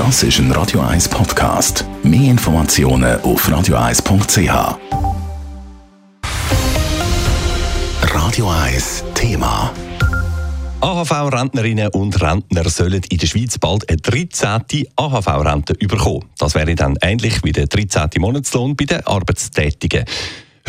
Das ist ein Radio 1 Podcast. Mehr Informationen auf radio1.ch. Radio 1 Thema. AHV-Rentnerinnen und Rentner sollen in der Schweiz bald eine 13. AHV-Rente bekommen. Das wäre dann ähnlich wie der 13. Monatslohn bei den Arbeitstätigen.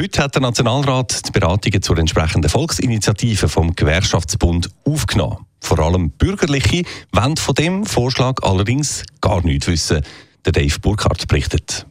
Heute hat der Nationalrat die Beratungen zur entsprechenden Volksinitiative vom Gewerkschaftsbund aufgenommen. Vor allem Bürgerliche wollen von dem Vorschlag allerdings gar nichts wissen. Der Dave Burkhardt berichtet.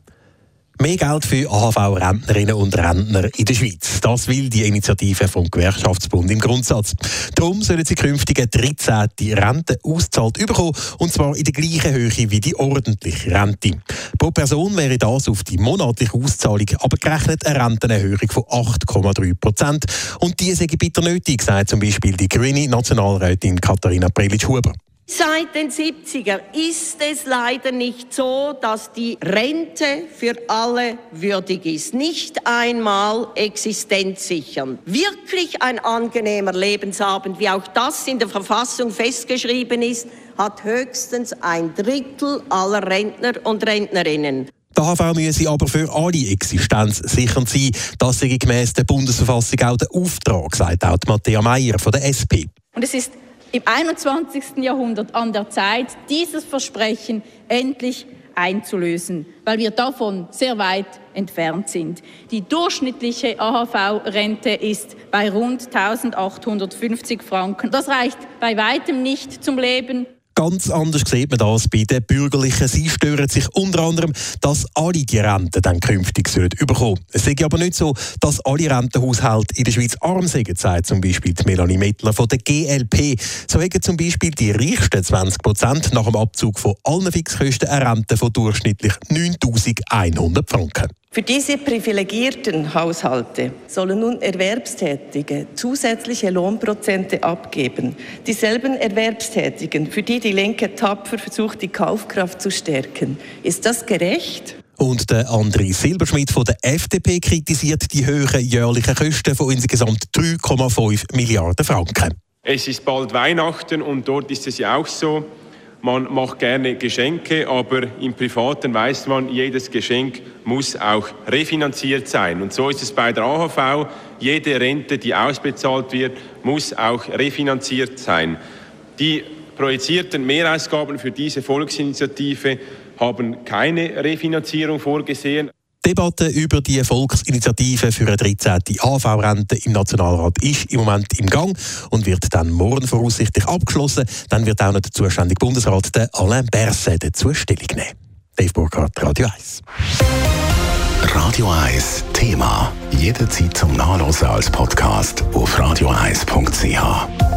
Mehr Geld für AHV-Rentnerinnen und Rentner in der Schweiz. Das will die Initiative vom Gewerkschaftsbund im Grundsatz. Darum sollen sie künftig eine 13. Rente auszahlt bekommen, und zwar in der gleichen Höhe wie die ordentliche Rente. Pro Person wäre das auf die monatliche Auszahlung abgerechnet eine Rentenerhöhung von 8,3 Prozent. Und die sei bitter nötig, sagt zum Beispiel die grüne Nationalrätin Katharina Prelitsch-Huber. Seit den 70er ist es leider nicht so, dass die Rente für alle würdig ist. Nicht einmal existenzsichern. Wirklich ein angenehmer Lebensabend, wie auch das in der Verfassung festgeschrieben ist, hat höchstens ein Drittel aller Rentner und Rentnerinnen. Die AHV müsse aber für alle Existenz sichern sein. Das sei gemäss der Bundesverfassung auch der Auftrag, sagt auch Matthäa Meier von der SP. Und es ist im 21. Jahrhundert an der Zeit, dieses Versprechen endlich einzulösen, weil wir davon sehr weit entfernt sind. Die durchschnittliche AHV-Rente ist bei rund 1850 Franken. Das reicht bei weitem nicht zum Leben. Ganz anders sieht man das bei den Bürgerlichen. Sie stören sich unter anderem, dass alle die Renten dann künftig sollen bekommen. Es ist aber nicht so, dass alle Rentenhaushalte in der Schweiz arm sind, sagt zum Beispiel die Melanie Mittler von der GLP. So haben zum Beispiel die reichsten 20 Prozent nach dem Abzug von allen Fixkosten eine Rente von durchschnittlich 9100 Franken. Für diese privilegierten Haushalte sollen nun Erwerbstätige zusätzliche Lohnprozente abgeben. Dieselben Erwerbstätigen, für die die Linke tapfer versucht, die Kaufkraft zu stärken. Ist das gerecht? Und der André Silberschmidt von der FDP kritisiert die höheren jährlichen Kosten von insgesamt 3,5 Milliarden Franken. Es ist bald Weihnachten und dort ist es ja auch so, man macht gerne Geschenke, aber im Privaten weiß man, jedes Geschenk muss auch refinanziert sein. Und so ist es bei der AHV. Jede Rente, die ausbezahlt wird, muss auch refinanziert sein. Die projizierten Mehrausgaben für diese Volksinitiative haben keine Refinanzierung vorgesehen. Die Debatte über die Volksinitiative für eine 13. AV-Rente im Nationalrat ist im Moment im Gang und wird dann morgen voraussichtlich abgeschlossen. Dann wird auch noch der zuständige Bundesrat, der Alain Berset, dazu Stellung nehmen. Dave Burkhardt, Radio 1. Radio 1 Thema. Jederzeit zum Nachlesen als Podcast auf radio1.ch.